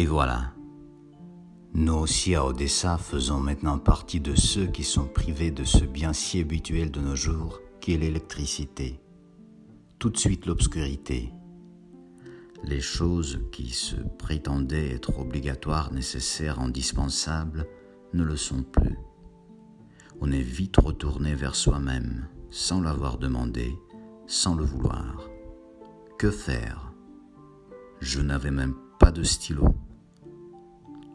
Et voilà. Nous aussi à Odessa faisons maintenant partie de ceux qui sont privés de ce bien si habituel de nos jours qui est l'électricité. Tout de suite l'obscurité. Les choses qui se prétendaient être obligatoires, nécessaires, indispensables, ne le sont plus. On est vite retourné vers soi-même, sans l'avoir demandé, sans le vouloir. Que faire? Je n'avais même pas de stylo.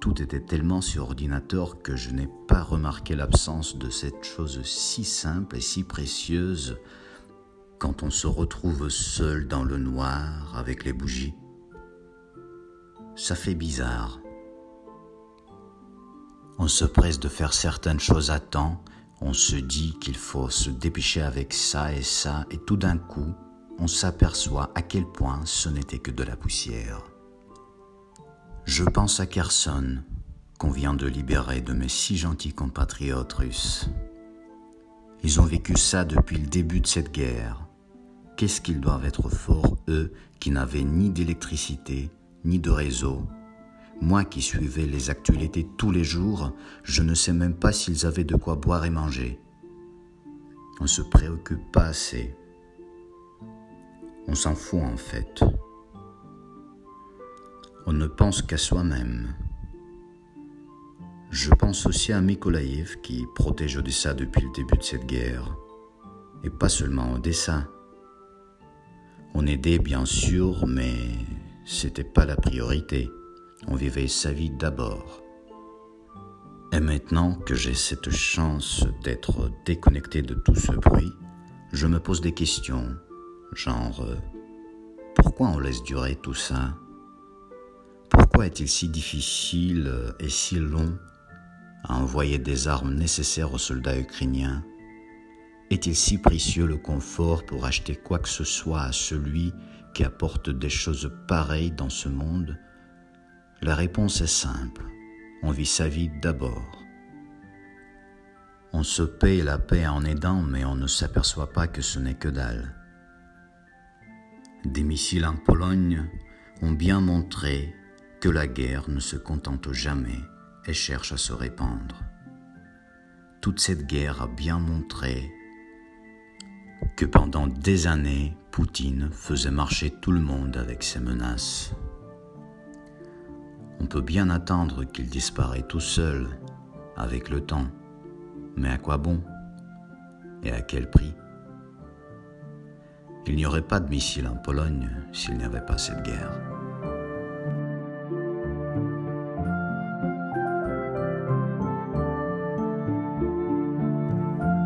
Tout était tellement sur ordinateur que je n'ai pas remarqué l'absence de cette chose si simple et si précieuse quand on se retrouve seul dans le noir avec les bougies. Ça fait bizarre. On se presse de faire certaines choses à temps, on se dit qu'il faut se dépêcher avec ça et ça, et tout d'un coup, on s'aperçoit à quel point ce n'était que de la poussière. Je pense à Kherson, qu'on vient de libérer de mes si gentils compatriotes russes. Ils ont vécu ça depuis le début de cette guerre. Qu'est-ce qu'ils doivent être forts, eux, qui n'avaient ni d'électricité, ni de réseau? Moi qui suivais les actualités tous les jours, je ne sais même pas s'ils avaient de quoi boire et manger. On ne se préoccupe pas assez. On s'en fout en fait. On ne pense qu'à soi-même. Je pense aussi à Mykolaïev qui protège Odessa depuis le début de cette guerre. Et pas seulement Odessa. On aidait bien sûr, mais c'était pas la priorité. On vivait sa vie d'abord. Et maintenant que j'ai cette chance d'être déconnecté de tout ce bruit, je me pose des questions, genre euh, pourquoi on laisse durer tout ça? Pourquoi est-il si difficile et si long à envoyer des armes nécessaires aux soldats ukrainiens Est-il si précieux le confort pour acheter quoi que ce soit à celui qui apporte des choses pareilles dans ce monde La réponse est simple. On vit sa vie d'abord. On se paye la paix en aidant, mais on ne s'aperçoit pas que ce n'est que dalle. Des missiles en Pologne ont bien montré la guerre ne se contente jamais et cherche à se répandre. Toute cette guerre a bien montré que pendant des années, Poutine faisait marcher tout le monde avec ses menaces. On peut bien attendre qu'il disparaît tout seul avec le temps, mais à quoi bon Et à quel prix? Il n'y aurait pas de missiles en Pologne s'il n'y avait pas cette guerre.